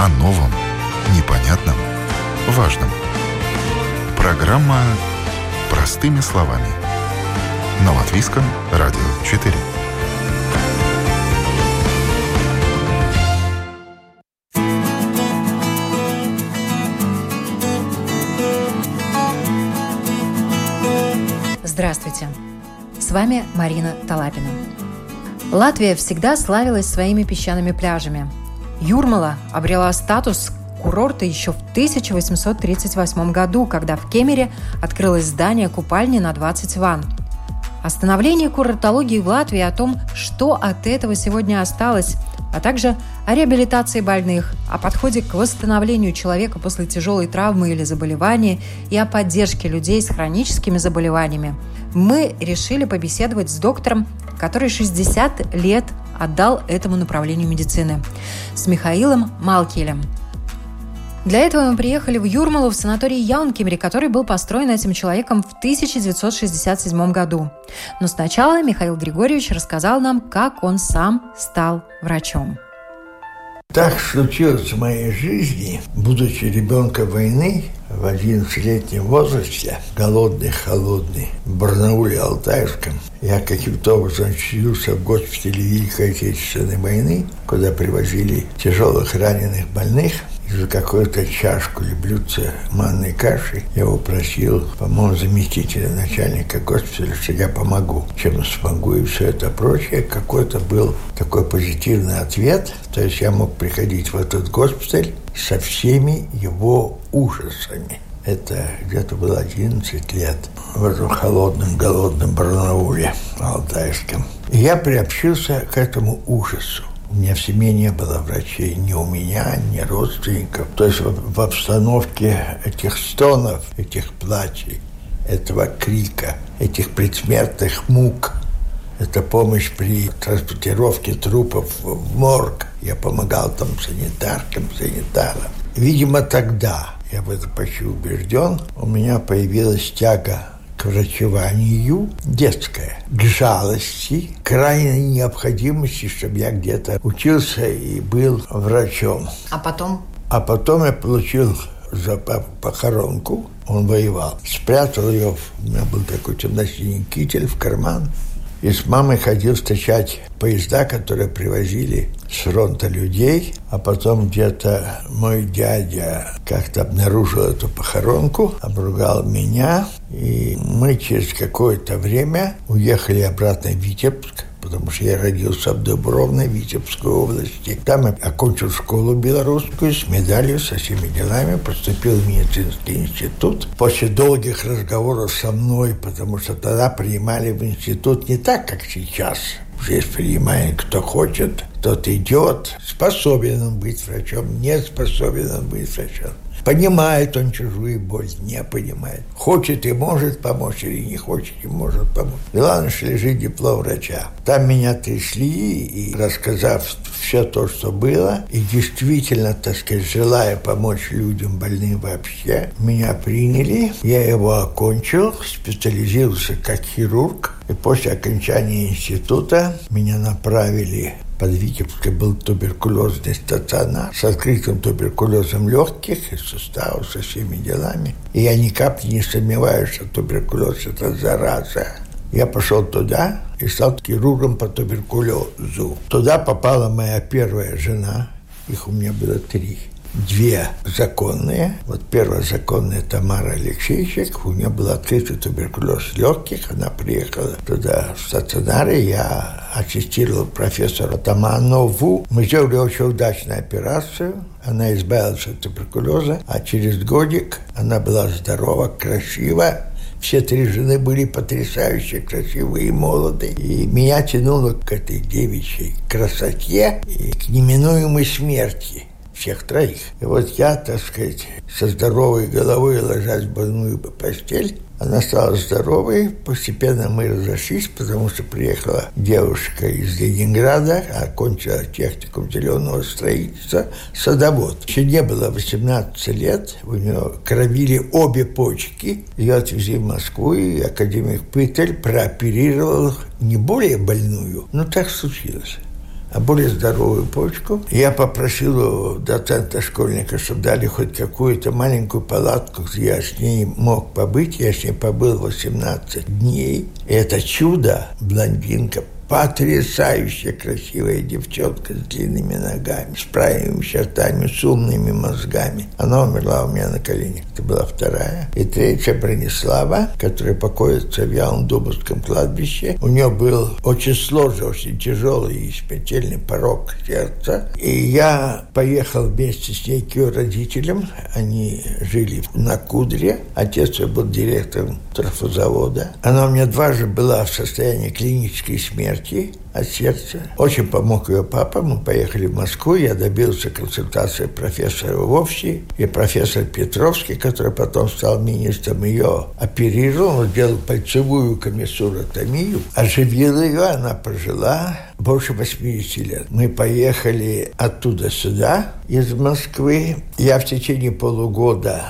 О новом, непонятном, важном. Программа «Простыми словами». На Латвийском радио 4. Здравствуйте! С вами Марина Талапина. Латвия всегда славилась своими песчаными пляжами. Юрмала обрела статус курорта еще в 1838 году, когда в Кемере открылось здание купальни на 20 ванн. О становлении курортологии в Латвии, о том, что от этого сегодня осталось, а также о реабилитации больных, о подходе к восстановлению человека после тяжелой травмы или заболевания и о поддержке людей с хроническими заболеваниями. Мы решили побеседовать с доктором, который 60 лет отдал этому направлению медицины, с Михаилом Малкелем. Для этого мы приехали в Юрмалу в санаторий Яункемери, который был построен этим человеком в 1967 году. Но сначала Михаил Григорьевич рассказал нам, как он сам стал врачом. Так случилось в моей жизни, будучи ребенком войны, в 11-летнем возрасте, голодный, холодный, в Барнауле Алтайском, я каким-то образом очутился в госпитале Великой Отечественной войны, куда привозили тяжелых раненых больных – за какую-то чашку или блюдце манной каши я его просил, по-моему, заместителя начальника госпиталя, что я помогу, чем смогу и все это прочее. Какой-то был такой позитивный ответ. То есть я мог приходить в этот госпиталь со всеми его ужасами. Это где-то было 11 лет в этом холодном, голодном Барнауле, Алтайском. И я приобщился к этому ужасу. У меня в семье не было врачей, ни у меня, ни родственников. То есть в, обстановке этих стонов, этих плачей, этого крика, этих предсмертных мук, это помощь при транспортировке трупов в морг. Я помогал там санитаркам, санитарам. Видимо, тогда, я в этом почти убежден, у меня появилась тяга к врачеванию детское, к жалости, крайней необходимости, чтобы я где-то учился и был врачом. А потом? А потом я получил за похоронку, он воевал. Спрятал ее, у меня был такой темно-синий китель в карман, и с мамой ходил встречать поезда, которые привозили с фронта людей. А потом где-то мой дядя как-то обнаружил эту похоронку, обругал меня. И мы через какое-то время уехали обратно в Витебск потому что я родился в Дубровной, Витебской области. Там я окончил школу белорусскую с медалью, со всеми делами, поступил в медицинский институт. После долгих разговоров со мной, потому что тогда принимали в институт не так, как сейчас. Здесь принимает кто хочет, тот идет. Способен он быть врачом, не способен он быть врачом. Понимает он чужую боль, не понимает. Хочет и может помочь, или не хочет и может помочь. Главное, что лежит диплом врача. Там меня трясли, и рассказав все то, что было, и действительно, так сказать, желая помочь людям больным вообще, меня приняли, я его окончил, специализировался как хирург, и после окончания института меня направили под Витебской был туберкулезный стационар с открытым туберкулезом легких и суставов, со всеми делами. И я ни капли не сомневаюсь, что туберкулез – это зараза. Я пошел туда и стал хирургом по туберкулезу. Туда попала моя первая жена, их у меня было три две законные. Вот первая законная Тамара Алексеевичек, у нее был открытый туберкулез легких, она приехала туда в стационаре, я ассистировал профессору Таманову. Мы сделали очень удачную операцию, она избавилась от туберкулеза, а через годик она была здорова, красива, все три жены были потрясающе красивые и молодые. И меня тянуло к этой девичьей красоте и к неминуемой смерти всех троих. И вот я, так сказать, со здоровой головой ложась в больную постель, она стала здоровой, постепенно мы разошлись, потому что приехала девушка из Ленинграда, окончила техникум зеленого строительства, садовод. Еще не было 18 лет, у нее кровили обе почки, ее отвезли в Москву, и академик Пытель прооперировал не более больную, но так случилось более здоровую почку. Я попросил у доцента школьника, чтобы дали хоть какую-то маленькую палатку, где я с ней мог побыть. Я с ней побыл 18 дней. И это чудо, блондинка, Потрясающе красивая девчонка с длинными ногами, с правильными чертами, с умными мозгами. Она умерла у меня на коленях. Это была вторая. И третья Бронислава, которая покоится в Яундубовском кладбище. У нее был очень сложный, очень тяжелый и смертельный порог сердца. И я поехал вместе с ней к ее родителям. Они жили на Кудре. Отец ее был директором трафозавода. Она у меня дважды была в состоянии клинической смерти смерти от сердца. Очень помог ее папа. Мы поехали в Москву. Я добился консультации профессора Вовси и профессор Петровский, который потом стал министром, ее оперировал. Он сделал пальцевую комиссуротомию. Оживил ее. Она прожила больше 80 лет. Мы поехали оттуда сюда, из Москвы. Я в течение полугода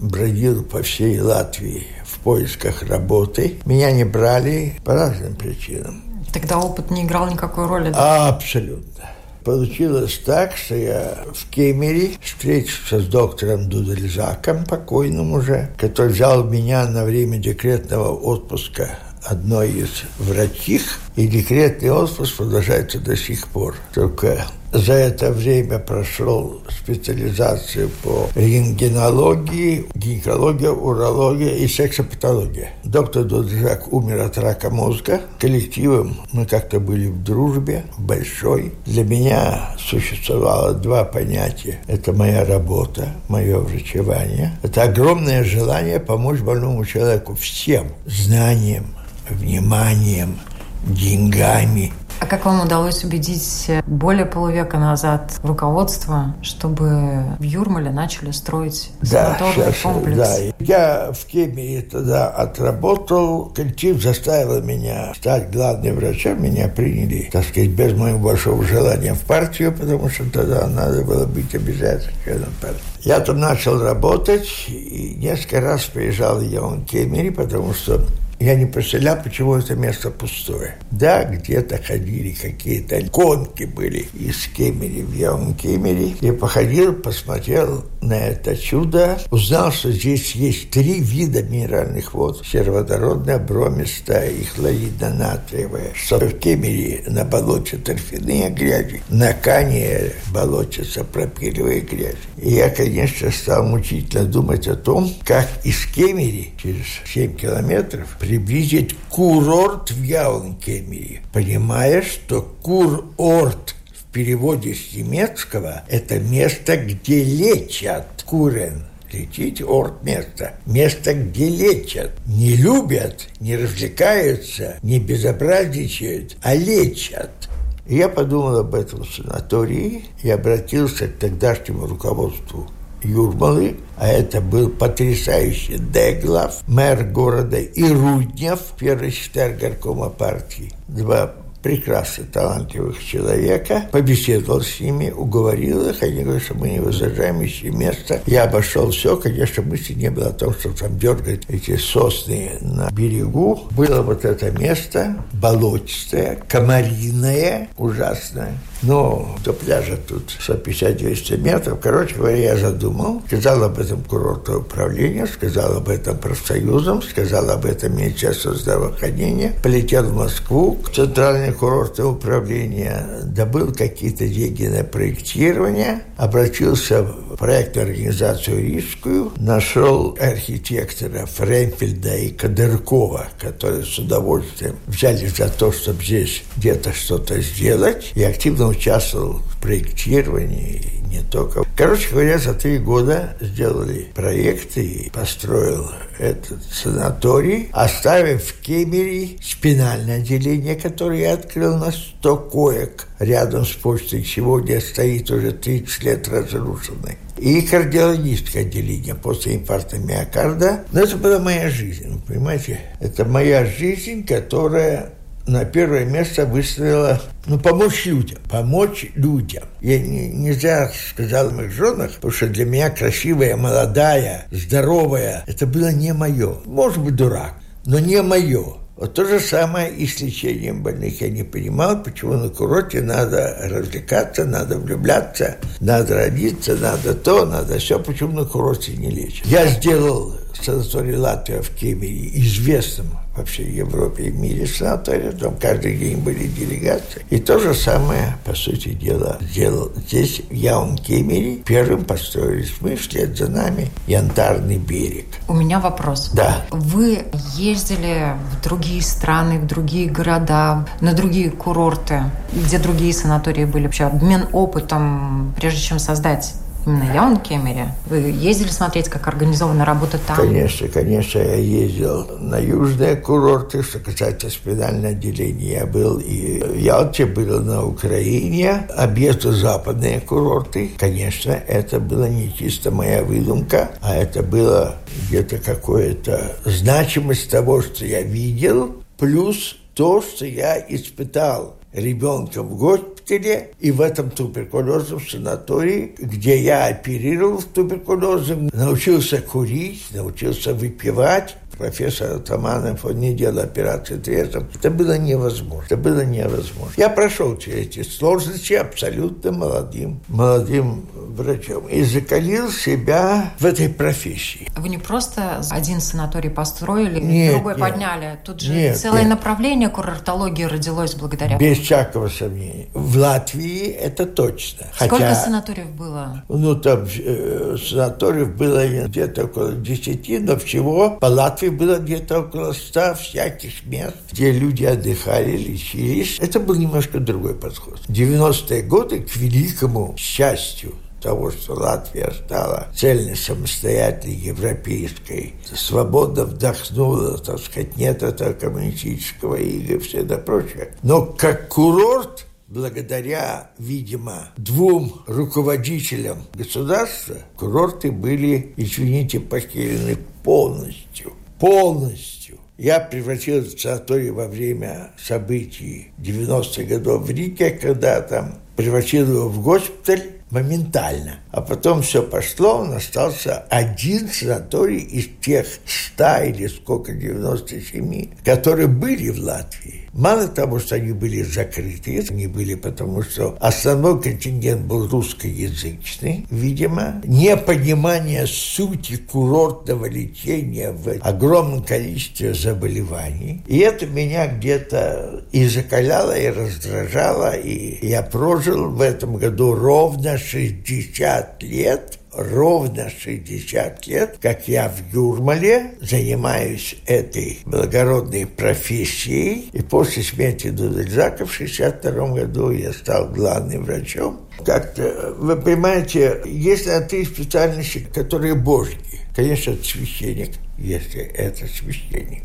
бродил по всей Латвии в поисках работы. Меня не брали по разным причинам. Тогда опыт не играл никакой роли? Да? Абсолютно. Получилось так, что я в Кемере встретился с доктором Дудельзаком, покойным уже, который взял меня на время декретного отпуска одной из врачих, и декретный отпуск продолжается до сих пор. Только за это время прошел специализацию по рентгенологии, гинекология, урология и сексопатология. Доктор Доджак умер от рака мозга. Коллективом мы как-то были в дружбе большой. Для меня существовало два понятия. Это моя работа, мое врачевание. Это огромное желание помочь больному человеку всем знанием, вниманием, деньгами. А как вам удалось убедить более полувека назад руководство, чтобы в Юрмале начали строить да, санаторный комплекс? Да, я в Кемии тогда отработал, коллектив заставил меня стать главным врачом, меня приняли, так сказать, без моего большого желания в партию, потому что тогда надо было быть обязательно членом партии. Я там начал работать и несколько раз приезжал в Йон Кемери, потому что я не представлял, почему это место пустое. Да, где-то ходили какие-то конки были из Кемери в Яун Кемери. Я походил, посмотрел на это чудо, узнал, что здесь есть три вида минеральных вод. Сероводородная, бромистая и хлоридно-натриевая. Что в Кемере на болоте торфяные грязи, на Кане болоте сапропилевые грязи. И я, конечно, стал мучительно думать о том, как из Кемери через 7 километров приблизить курорт в Яункемии, понимая, что курорт в переводе с немецкого – это место, где лечат курен. Лечить орт место. Место, где лечат. Не любят, не развлекаются, не безобразничают, а лечат. я подумал об этом санатории и обратился к тогдашнему руководству Юрмалы, а это был потрясающий Деглав, мэр города, и Руднев, первый секретарь горкома партии. Два прекрасно талантливых человека, побеседовал с ними, уговорил их, они говорят, что мы не возражаем, ищи место. Я обошел все, конечно, мысли не было о том, что там дергать эти сосны на берегу. Было вот это место, болотистое, комариное, ужасное. Но до пляжа тут 150-200 метров. Короче говоря, я задумал, сказал об этом курортное управление, сказал об этом профсоюзам, сказал об этом Министерство здравоохранения, полетел в Москву, в Центральное курортное управление, добыл какие-то деньги на проектирование, обратился в проектную организацию Рижскую, нашел архитектора Френфельда и Кадыркова, которые с удовольствием взяли за то, чтобы здесь где-то что-то сделать, и активно участвовал в проектировании, не только. Короче говоря, за три года сделали проекты и построил этот санаторий, оставив в Кемере спинальное отделение, которое я открыл на 100 коек рядом с почтой. Сегодня стоит уже 30 лет разрушенный. И кардиологическое отделение после инфаркта миокарда. Но это была моя жизнь, понимаете? Это моя жизнь, которая на первое место выставила, ну, помочь людям, помочь людям. Я не, не зря сказал о моих женах, потому что для меня красивая, молодая, здоровая, это было не мое. Может быть, дурак, но не мое. Вот то же самое и с лечением больных. Я не понимал, почему на курорте надо развлекаться, надо влюбляться, надо родиться, надо то, надо все, почему на курорте не лечат. Я сделал санаторий Латвия в Кемере известным вообще Европе и мире санатория, там каждый день были делегации. И то же самое, по сути дела, сделал здесь, в Яун-Кемере. Первым построились мы, вслед за нами, Янтарный берег. У меня вопрос. Да. Вы ездили в другие страны, в другие города, на другие курорты, где другие санатории были вообще, обмен опытом, прежде чем создать Именно Яун Кемере? Вы ездили смотреть, как организована работа там? Конечно, конечно, я ездил на южные курорты, что касается спинального отделения. Я был и в Ялте, был на Украине, объезду западные курорты. Конечно, это было не чисто моя выдумка, а это было где-то какое-то значимость того, что я видел, плюс то, что я испытал ребенком в госпитале и в этом туберкулезном санатории, где я оперировал в туберкулезом, научился курить, научился выпивать, профессор Атаманов, он не делал операции трезвым. Это было невозможно. Это было невозможно. Я прошел через эти сложности абсолютно молодым, молодым врачом и закалил себя в этой профессии. Вы не просто один санаторий построили, нет, другой нет. подняли. Тут же Нет, целое нет. направление курортологии родилось благодаря Без всякого сомнения. В Латвии это точно. Сколько Хотя, санаториев было? ну, там э, санаториев было где-то около 10, но всего по Латвии было где-то около 100 всяких мест, где люди отдыхали, лечились. Это был немножко другой подход. В 90-е годы, к великому счастью, того, что Латвия стала цельной, самостоятельной, европейской, свободно вдохнула, так сказать, нет этого коммунистического ига и все это прочее. Но как курорт, благодаря, видимо, двум руководителям государства, курорты были, извините, похерены полностью. Полностью. Я превратился в санаторий во время событий 90-х годов в Риге, когда там превратил его в госпиталь моментально. А потом все пошло, он остался один санаторий из тех 100 или сколько, 97, которые были в Латвии. Мало того, что они были закрыты, они были потому, что основной контингент был русскоязычный, видимо, непонимание сути курортного лечения в огромном количестве заболеваний. И это меня где-то и закаляло, и раздражало, и я прожил в этом году ровно 60 лет – ровно 60 лет, как я в Юрмале занимаюсь этой благородной профессией. И после смерти Дудельзака в 62 году я стал главным врачом. Как-то, вы понимаете, есть на три специальности, которые божьи. Конечно, это священник, если это священник.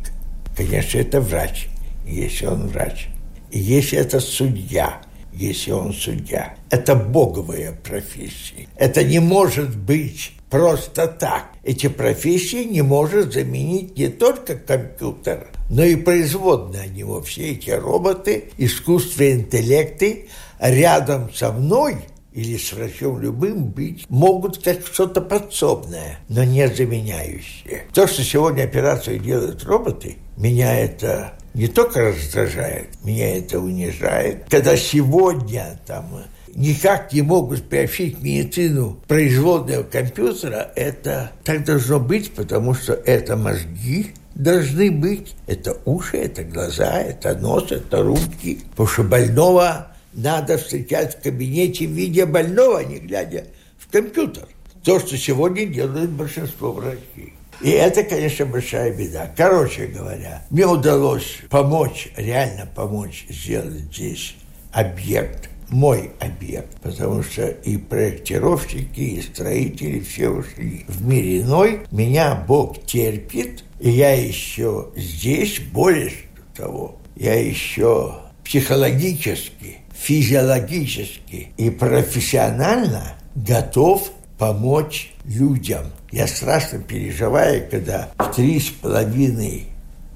Конечно, это врач, если он врач. И если это судья – если он судья. Это боговая профессия. Это не может быть просто так. Эти профессии не может заменить не только компьютер, но и производные от него. Все эти роботы, искусственные интеллекты рядом со мной или с врачом любым быть могут как что-то подсобное, но не заменяющее. То, что сегодня операцию делают роботы, меня это не только раздражает, меня это унижает. Когда сегодня там никак не могут приобщить медицину производного компьютера, это так должно быть, потому что это мозги, должны быть. Это уши, это глаза, это нос, это руки. Потому что больного надо встречать в кабинете в виде больного, а не глядя в компьютер. То, что сегодня делают большинство врачей. И это, конечно, большая беда. Короче говоря, мне удалось помочь, реально помочь сделать здесь объект, мой объект, потому что и проектировщики, и строители все ушли в мир иной. Меня Бог терпит, и я еще здесь, более того, я еще психологически, физиологически и профессионально готов помочь людям. Я страшно переживаю, когда в три с половиной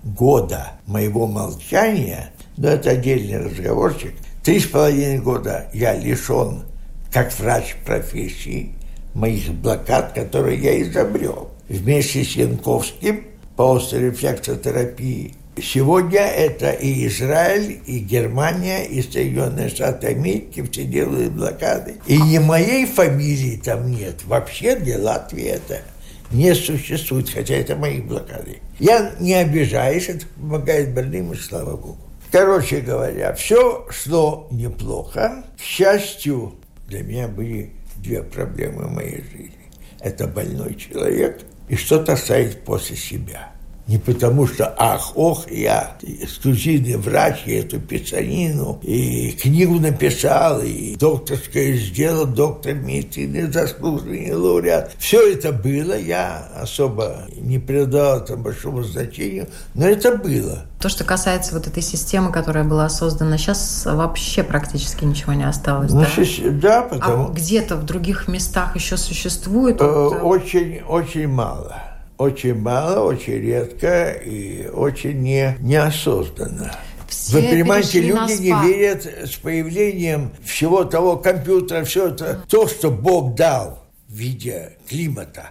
года моего молчания, но это отдельный разговорчик, три с половиной года я лишен, как врач профессии, моих блокад, которые я изобрел. Вместе с Янковским по острой рефлексотерапии Сегодня это и Израиль, и Германия, и Соединенные Штаты Америки все делают блокады. И ни моей фамилии там нет. Вообще для Латвии это не существует, хотя это мои блокады. Я не обижаюсь, это помогает больным, и слава Богу. Короче говоря, все шло неплохо. К счастью, для меня были две проблемы в моей жизни. Это больной человек и что-то оставить после себя – не потому что, ах, ох, я эксклюзивный врач, я эту писанину, и книгу написал, и докторское сделал, доктор медицины, заслуженный лауреат. Все это было, я особо не придал этому большому значению, но это было. То, что касается вот этой системы, которая была создана, сейчас вообще практически ничего не осталось. Ну, да, да потому... А где-то в других местах еще существует? Э, очень, очень мало очень мало, очень редко и очень не, неосознанно. Все Вы понимаете, люди не верят с появлением всего того компьютера, все это, то, что Бог дал в виде климата,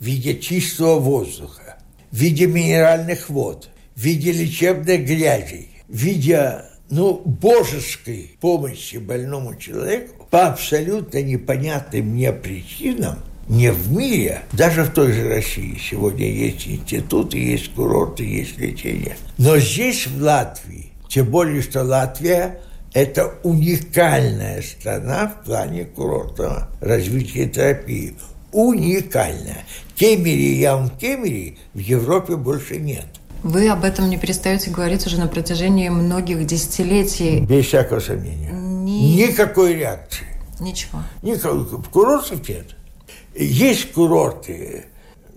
в виде чистого воздуха, в виде минеральных вод, в виде лечебной грязи, в виде ну, божеской помощи больному человеку по абсолютно непонятным мне причинам – не в мире, даже в той же России сегодня есть институты, есть курорты, есть лечение. Но здесь, в Латвии, тем более, что Латвия – это уникальная страна в плане курортного развития терапии. Уникальная. Кемери и Яун-Кемери в Европе больше нет. Вы об этом не перестаете говорить уже на протяжении многих десятилетий. Без всякого сомнения. Ни... Никакой реакции. Ничего. Никакой. Курортов нет. Есть курорты,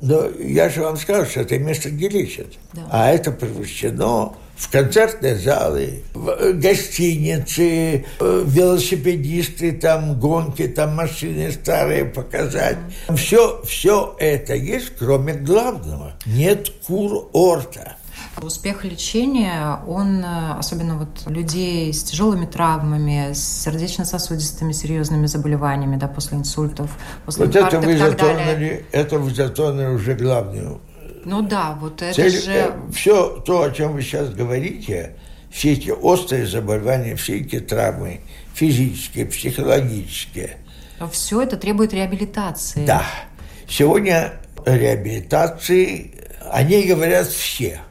но я же вам сказал, что это место, где лечат. Да. А это превращено в концертные залы, в э, гостиницы, э, велосипедисты, там гонки, там машины старые показать. Все, все это есть, кроме главного. Нет курорта. Успех лечения, он, э, особенно вот людей с тяжелыми травмами, с сердечно-сосудистыми серьезными заболеваниями, да, после инсультов, после вот это вы затронули, это вы затронули уже главную. Ну да, вот это Цель, же... Э, все то, о чем вы сейчас говорите, все эти острые заболевания, все эти травмы, физические, психологические. Но все это требует реабилитации. Да. Сегодня реабилитации, о ней говорят все –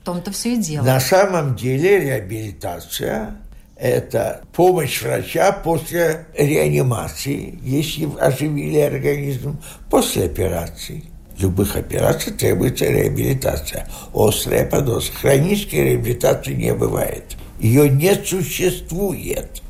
в том-то все и дело. На самом деле реабилитация – это помощь врача после реанимации, если оживили организм, после операции. Любых операций требуется реабилитация. Острая подозра. Хронической реабилитации не бывает. Ее не существует.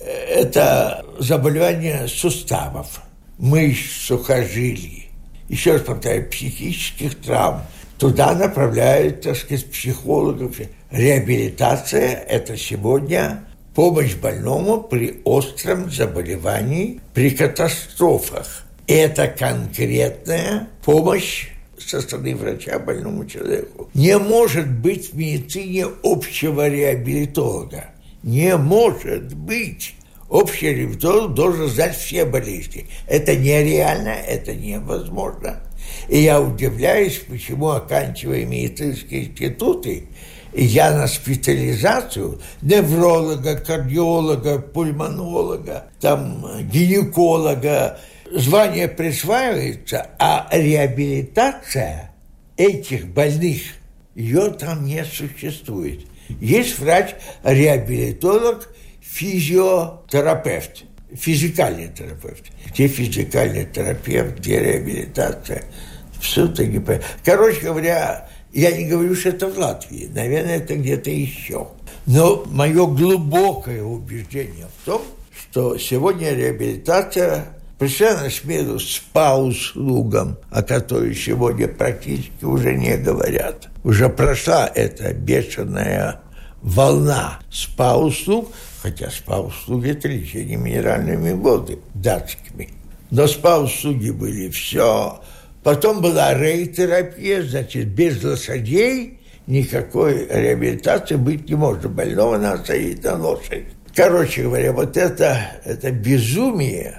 Это заболевание суставов, мышц, сухожилий. Еще раз повторяю, психических травм – Туда направляют, так сказать, психологов. Реабилитация – это сегодня помощь больному при остром заболевании, при катастрофах. Это конкретная помощь со стороны врача больному человеку. Не может быть в медицине общего реабилитолога. Не может быть. Общий реабилитолог должен знать все болезни. Это нереально, это невозможно. И я удивляюсь, почему, оканчивая медицинские институты, я на специализацию невролога, кардиолога, пульмонолога, там, гинеколога, звание присваивается, а реабилитация этих больных, ее там не существует. Есть врач-реабилитолог, физиотерапевт, физикальный терапевт. Где физикальный терапевт, где реабилитация – понятно. Короче говоря, я не говорю, что это в Латвии. Наверное, это где-то еще. Но мое глубокое убеждение в том, что сегодня реабилитация пришла на смену спа-услугам, о которых сегодня практически уже не говорят. Уже прошла эта бешеная волна спа-услуг, хотя спа-услуги – это лечение минеральными водами датскими. Но спа-услуги были все – Потом была рейтерапия, значит, без лошадей никакой реабилитации быть не может. Больного надо садить на лошадь. Короче говоря, вот это, это безумие,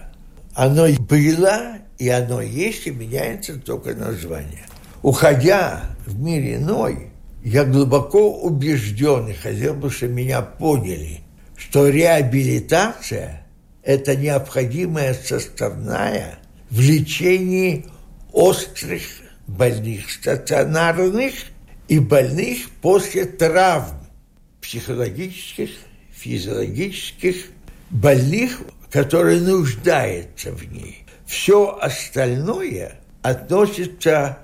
оно было, и оно есть, и меняется только название. Уходя в мир иной, Я глубоко убежден и хотел бы, чтобы меня поняли, что реабилитация – это необходимая составная в лечении острых больных стационарных и больных после травм психологических, физиологических, больных, которые нуждаются в ней. Все остальное относится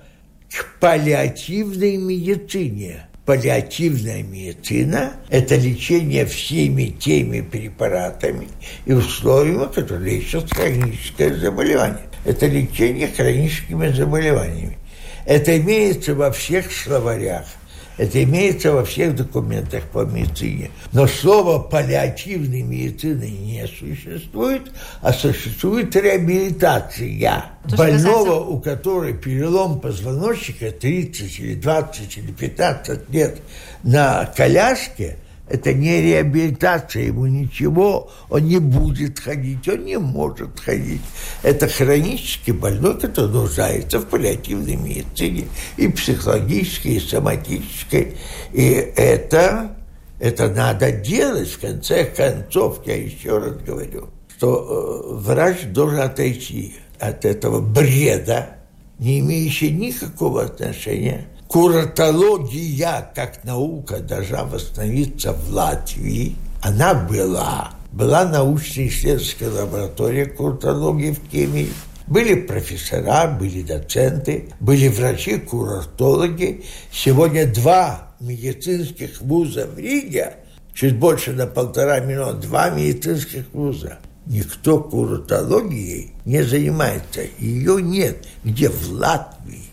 к паллиативной медицине. Паллиативная медицина – это лечение всеми теми препаратами и условиями, которые лечат хроническое заболевание. Это лечение хроническими заболеваниями. Это имеется во всех словарях – это имеется во всех документах по медицине. Но слово паллиативной медицины не существует, а существует реабилитация. То, Больного, касается... у которого перелом позвоночника 30 или 20 или 15 лет на коляске – это не реабилитация, ему ничего, он не будет ходить, он не может ходить. Это хронически больной, который нуждается в паллиативной медицине и психологической, и соматической. И это, это надо делать, в конце концов, я еще раз говорю, что э, врач должен отойти от этого бреда, не имеющий никакого отношения куратология как наука должна восстановиться в Латвии, она была. Была научно-исследовательская лаборатория куратологии в Кемии. Были профессора, были доценты, были врачи-курортологи. Сегодня два медицинских вуза в Риге, чуть больше на полтора миллиона, два медицинских вуза. Никто куратологией не занимается. Ее нет. Где? В Латвии.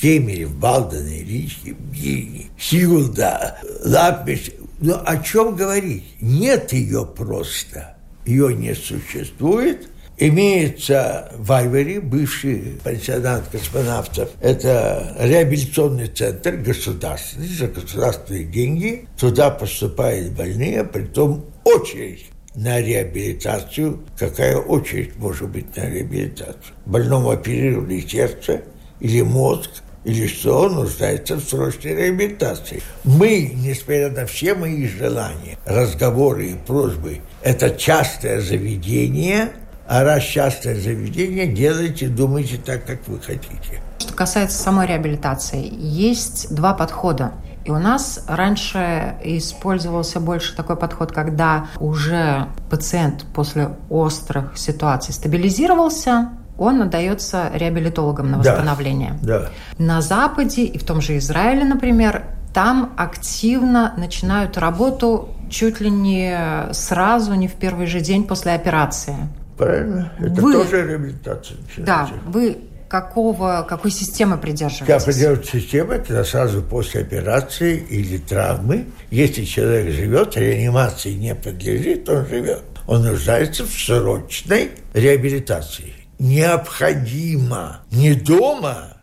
Кемере, Балдене, Ричке, Бильне, Сигулда, Лапмеш. Но о чем говорить? Нет ее просто. Ее не существует. Имеется в Айваре, бывший пансионат космонавтов. Это реабилитационный центр государственный, за государственные деньги. Туда поступают больные, при том очередь на реабилитацию. Какая очередь может быть на реабилитацию? Больному оперировали сердце или мозг, или что он нуждается в срочной реабилитации. Мы, несмотря на все мои желания, разговоры и просьбы, это частое заведение, а раз частое заведение, делайте, думайте так, как вы хотите. Что касается самой реабилитации, есть два подхода. И у нас раньше использовался больше такой подход, когда уже пациент после острых ситуаций стабилизировался, он отдается реабилитологам на восстановление. Да, да. На Западе и в том же Израиле, например, там активно начинают работу чуть ли не сразу, не в первый же день после операции. Правильно. Это вы, тоже реабилитация. Да, вы какого, какой системы придерживаетесь? Я придерживаюсь системы, когда сразу после операции или травмы, если человек живет, реанимации не подлежит, он живет. Он нуждается в срочной реабилитации необходимо не дома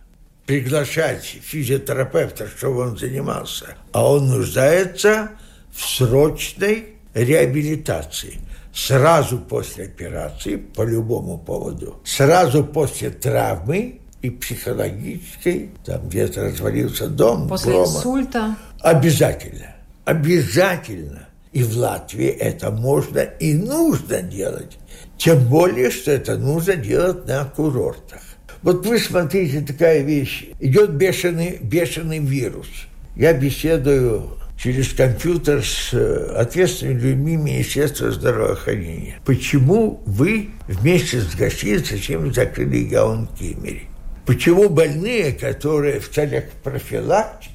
приглашать физиотерапевта, чтобы он занимался, а он нуждается в срочной реабилитации. Сразу после операции, по любому поводу, сразу после травмы и психологической, там где-то развалился дом, После дома. инсульта? Обязательно. Обязательно. И в Латвии это можно и нужно делать. Тем более, что это нужно делать на курортах. Вот вы смотрите, такая вещь. Идет бешеный, бешеный вирус. Я беседую через компьютер с э, ответственными людьми Министерства здравоохранения. Почему вы вместе с гостиницей зачем закрыли Гаун Кемери? Почему больные, которые в целях профилактики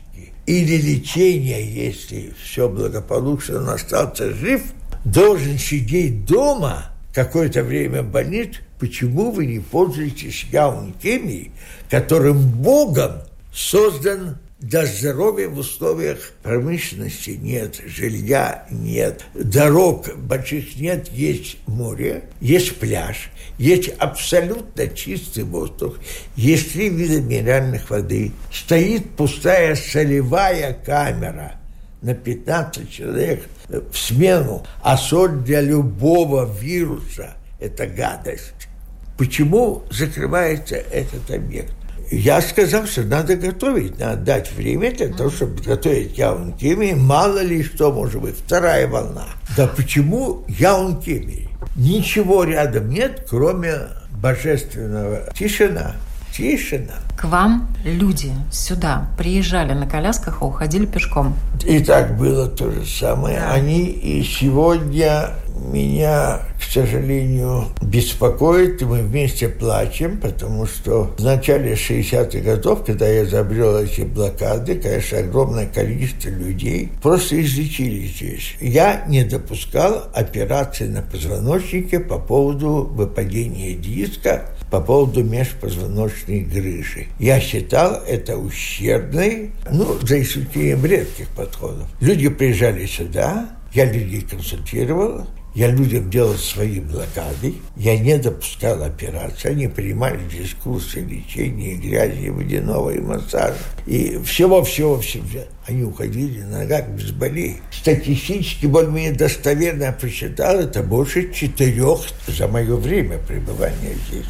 или лечения, если все благополучно, он остался жив, должен сидеть дома – какое-то время болит, почему вы не пользуетесь яункеми, которым Богом создан для здоровья в условиях промышленности? Нет, жилья нет, дорог больших нет, есть море, есть пляж, есть абсолютно чистый воздух, есть три вида минеральных воды, стоит пустая солевая камера на 15 человек – в смену, а соль для любого вируса – это гадость. Почему закрывается этот объект? Я сказал, что надо готовить, надо дать время для того, чтобы готовить Яун Кемери. Мало ли что может быть, вторая волна. Да почему Яун Кемери? Ничего рядом нет, кроме божественного тишина. Тишина. К вам люди сюда приезжали на колясках, а уходили пешком. И так было то же самое. Да. Они и сегодня меня, к сожалению, беспокоит, и мы вместе плачем, потому что в начале 60-х годов, когда я изобрел эти блокады, конечно, огромное количество людей просто излечили здесь. Я не допускал операции на позвоночнике по поводу выпадения диска, по поводу межпозвоночной грыжи. Я считал это ущербной, ну, за исключением редких подходов. Люди приезжали сюда, я людей консультировал, я людям делал свои блокады, я не допускал операции, они принимали здесь курсы лечения, грязи, водяного и массажа. И всего-всего-всего. Они уходили на ногах без болей. Статистически более-менее достоверно посчитал, это больше четырех за мое время пребывания здесь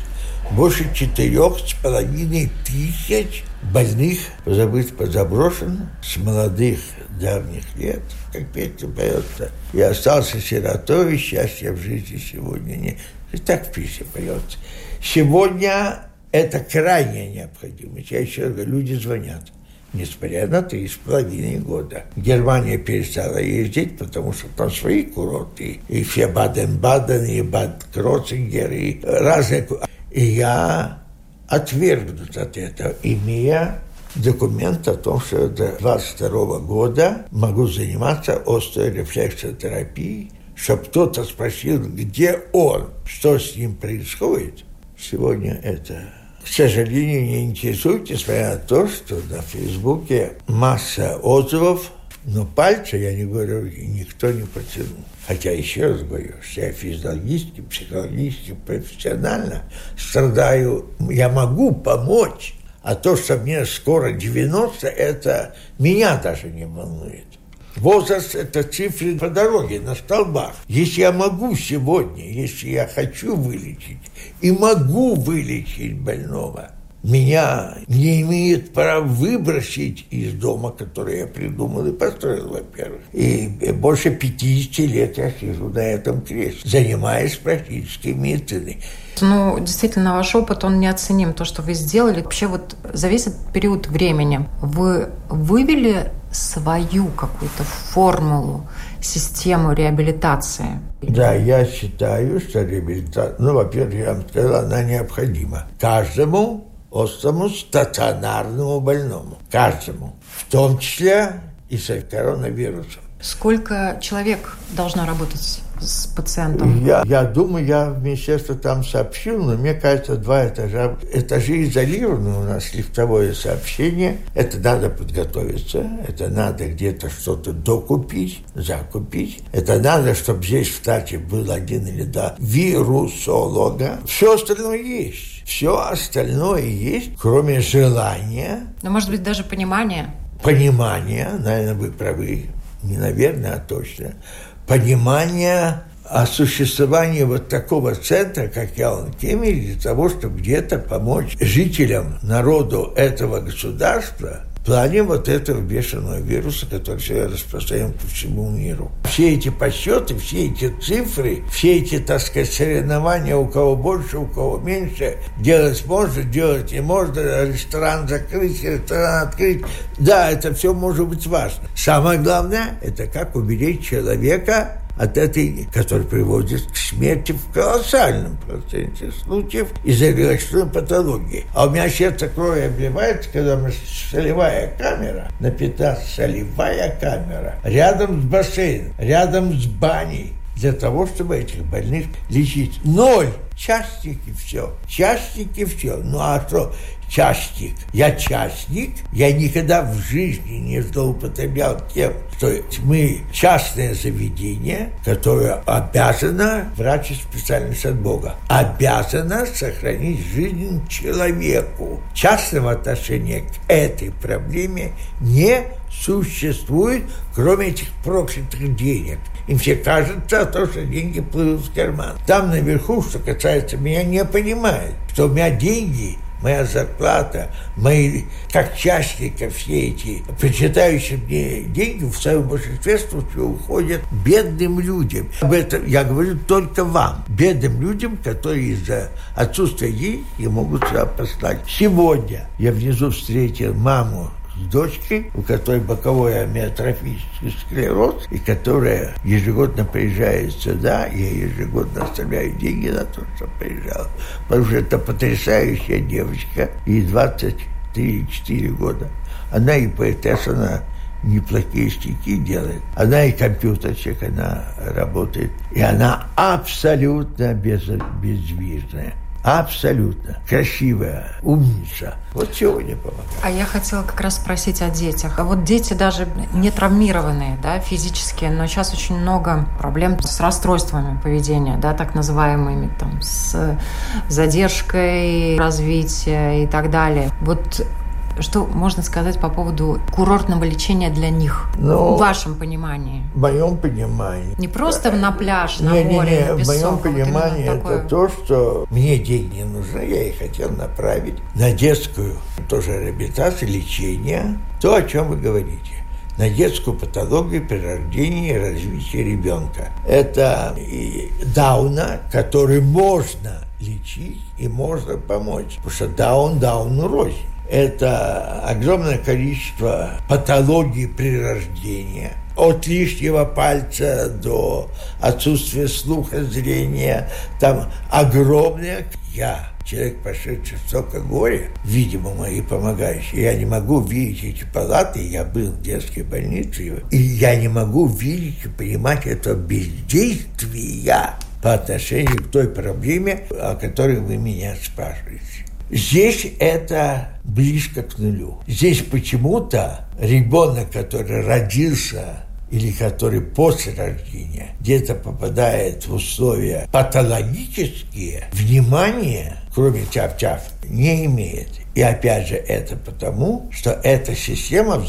больше четырех с половиной тысяч больных, позабыть, позаброшен, с молодых давних лет, как песня поется. И остался сиротой, счастья в жизни сегодня не. И так в песне поется. Сегодня это крайняя необходимость. Я еще говорю, люди звонят. Несмотря на три с половиной года. Германия перестала ездить, потому что там свои курорты. И все Баден-Баден, и Бад-Кроцингер, и разные... И я отвергнут от этого, имея документ о том, что до 22 года могу заниматься острой рефлексотерапией, чтобы кто-то спросил, где он, что с ним происходит. Сегодня это, к сожалению, не интересует, несмотря на то, что на Фейсбуке масса отзывов, но пальца, я не говорю, никто не протянул. Хотя, еще раз говорю, я физиологически, психологически, профессионально страдаю. Я могу помочь, а то, что мне скоро 90, это меня даже не волнует. Возраст – это цифры по дороге, на столбах. Если я могу сегодня, если я хочу вылечить, и могу вылечить больного – меня не имеет права выбросить из дома, который я придумал и построил, во-первых. И больше 50 лет я сижу на этом кресле, занимаясь практической медициной. Ну, действительно, ваш опыт, он неоценим. То, что вы сделали, вообще вот за весь этот период времени вы вывели свою какую-то формулу, систему реабилитации? Да, я считаю, что реабилитация, ну, во-первых, я вам сказал, она необходима каждому острому стационарному больному. Каждому. В том числе и с коронавирусом. Сколько человек должно работать с пациентом? Я, я думаю, я в министерство там сообщил, но мне кажется, два этажа. Этажи изолированы у нас, лифтовое сообщение. Это надо подготовиться, это надо где-то что-то докупить, закупить. Это надо, чтобы здесь в штате был один или два вирусолога. Все остальное есть. Все остальное есть, кроме желания. Но, может быть, даже понимания. Понимания, наверное, вы правы. Не наверное, а точно. Понимание о существовании вот такого центра, как Ялан Кемель, для того, чтобы где-то помочь жителям, народу этого государства – плане вот этого бешеного вируса, который сейчас распространен по всему миру. Все эти подсчеты, все эти цифры, все эти, так сказать, соревнования, у кого больше, у кого меньше, делать можно, делать не можно, ресторан закрыть, ресторан открыть. Да, это все может быть важно. Самое главное, это как уберечь человека от этой, которая приводит к смерти в колоссальном проценте случаев из-за легочной патологии. А у меня сердце крови обливается, когда мы солевая камера, на 15 солевая камера, рядом с бассейном, рядом с баней, для того, чтобы этих больных лечить. Ноль. Частники все. Частники все. Ну а что? Частник. Я частник, я никогда в жизни не злоупотреблял тем, что мы частное заведение, которое обязано, врач специальность от Бога, обязано сохранить жизнь человеку. Частного отношения к этой проблеме не существует, кроме этих проклятых денег. Им все кажется, то, что деньги плывут в карман. Там наверху, что касается меня, не понимают, что у меня деньги моя зарплата, мои, как частника, все эти причитающие мне деньги в своем большинстве случаев уходят бедным людям. Об этом я говорю только вам, бедным людям, которые из-за отсутствия денег не могут сюда послать. Сегодня я внизу встретил маму дочкой, у которой боковой амиотрофический склероз, и которая ежегодно приезжает сюда, я ежегодно оставляю деньги на то, что приезжала. Потому что это потрясающая девочка, ей 23-4 года. Она и поэтесса, она неплохие стихи делает. Она и компьютерщик, она работает. И она абсолютно без, бездвижная. Абсолютно. Красивая, умница. Вот сегодня помогает. А я хотела как раз спросить о детях. А вот дети даже не травмированные, да, физически, но сейчас очень много проблем с расстройствами поведения, да, так называемыми, там, с задержкой развития и так далее. Вот что можно сказать по поводу курортного лечения для них? Ну, в вашем понимании? В моем понимании. Не просто на пляж, на не, море, не, не. на песок. В моем понимании вот это то, что мне деньги нужны, я их хотел направить на детскую тоже реабилитацию, лечение. То, о чем вы говорите на детскую патологию при рождении и развитии ребенка. Это Дауна, который можно лечить и можно помочь. Потому что Даун Дауну рознь это огромное количество патологий при рождении, от лишнего пальца до отсутствия слуха, зрения, там огромное. Я, человек, пошедший в столько горя, видимо, мои помогающие, я не могу видеть эти палаты, я был в детской больнице, и я не могу видеть и понимать это бездействия по отношению к той проблеме, о которой вы меня спрашиваете. Здесь это близко к нулю. Здесь почему-то ребенок, который родился или который после рождения где-то попадает в условия патологические, внимания, кроме тяп-тяп, не имеет. И опять же это потому, что эта система в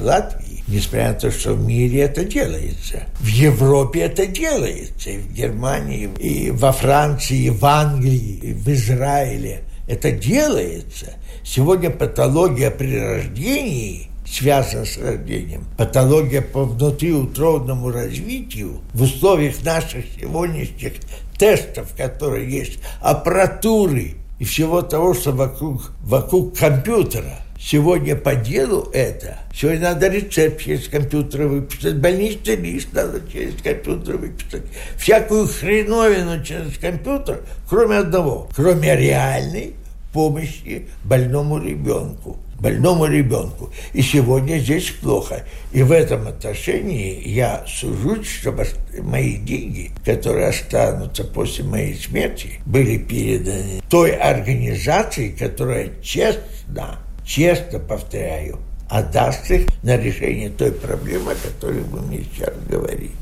Латвии, несмотря на то, что в мире это делается, в Европе это делается, и в Германии, и во Франции, и в Англии, и в Израиле – это делается. Сегодня патология при рождении связана с рождением. Патология по внутриутробному развитию в условиях наших сегодняшних тестов, которые есть, аппаратуры и всего того, что вокруг, вокруг компьютера. Сегодня по делу это. Сегодня надо рецепт через компьютер выписать, больничный лист надо через компьютер выписать. Всякую хреновину через компьютер, кроме одного, кроме реальной помощи больному ребенку больному ребенку. И сегодня здесь плохо. И в этом отношении я сужусь, чтобы мои деньги, которые останутся после моей смерти, были переданы той организации, которая честно, честно повторяю, отдаст их на решение той проблемы, о которой вы мне сейчас говорите.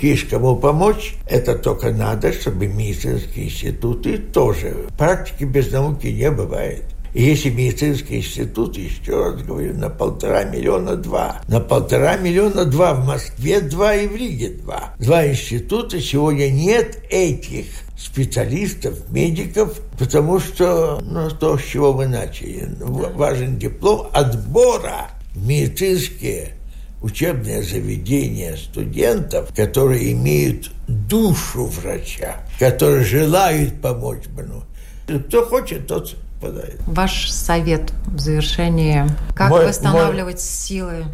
Есть кому помочь, это только надо, чтобы медицинские институты тоже. Практики без науки не бывает. И если медицинский институт, еще раз говорю, на полтора миллиона два. На полтора миллиона два в Москве два и в Риге два. Два института, сегодня нет этих специалистов, медиков, потому что, ну, то, с чего мы начали, важен диплом отбора медицинские учебное заведение студентов, которые имеют душу врача, которые желают помочь больному. Кто хочет, тот попадает. Ваш совет в завершении. Как мой, восстанавливать мой, силы?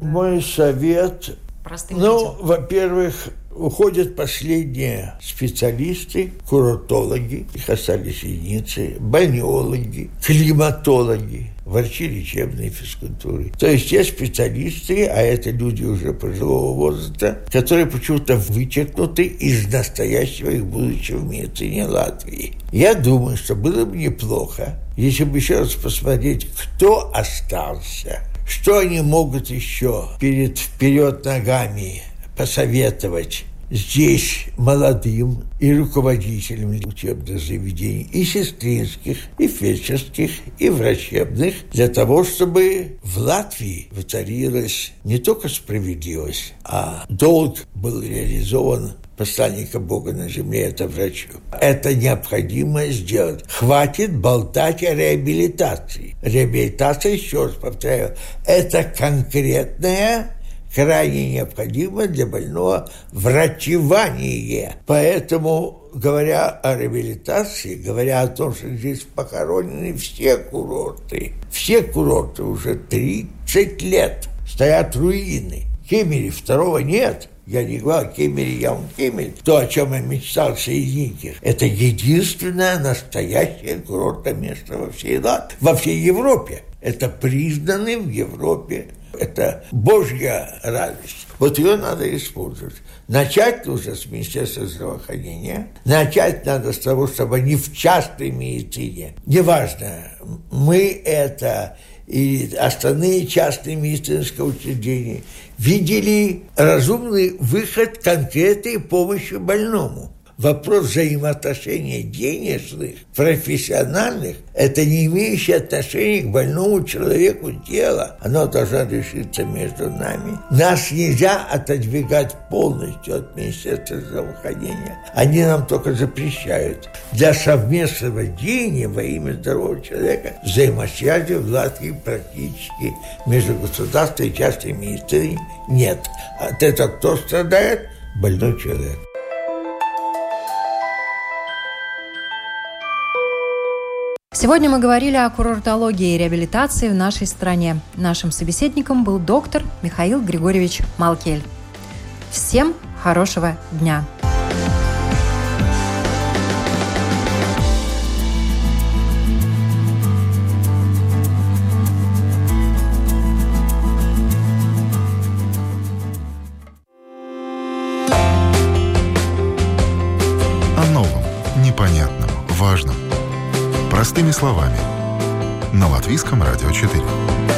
Мой совет... Простым ну, во-первых, уходят последние специалисты, курортологи, их остались единицы, больниологи, климатологи, врачи лечебной физкультуры. То есть те специалисты, а это люди уже пожилого возраста, которые почему-то вычеркнуты из настоящего и будущего в медицине Латвии. Я думаю, что было бы неплохо, если бы еще раз посмотреть, кто остался, что они могут еще перед вперед ногами посоветовать здесь молодым и руководителям учебных заведений, и сестринских, и фельдшерских, и врачебных, для того, чтобы в Латвии воцарилась не только справедливость, а долг был реализован посланника Бога на земле, это врачу. Это необходимо сделать. Хватит болтать о реабилитации. Реабилитация, еще раз повторяю, это конкретная крайне необходимо для больного врачевание. Поэтому, говоря о реабилитации, говоря о том, что здесь похоронены все курорты, все курорты уже 30 лет стоят руины. Кемере второго нет. Я не говорю Кемере, я он Кемель. То, о чем я мечтал соединить Это единственное настоящее курортное место во всей, во всей Европе. Это признаны в Европе это Божья радость. Вот ее надо использовать. Начать нужно с Министерства здравоохранения. Начать надо с того, чтобы не в частной медицине. Неважно, мы это и остальные частные медицинские учреждения видели разумный выход конкретной помощи больному вопрос взаимоотношений денежных, профессиональных, это не имеющее отношения к больному человеку дело. Оно должно решиться между нами. Нас нельзя отодвигать полностью от Министерства здравоохранения. Они нам только запрещают. Для совместного деяния во имя здорового человека взаимосвязи в Латвии практически между государством и частной медициной нет. От этого кто страдает? Больной человек. Сегодня мы говорили о курортологии и реабилитации в нашей стране. Нашим собеседником был доктор Михаил Григорьевич Малкель. Всем хорошего дня! Словами. На Латвийском радио 4.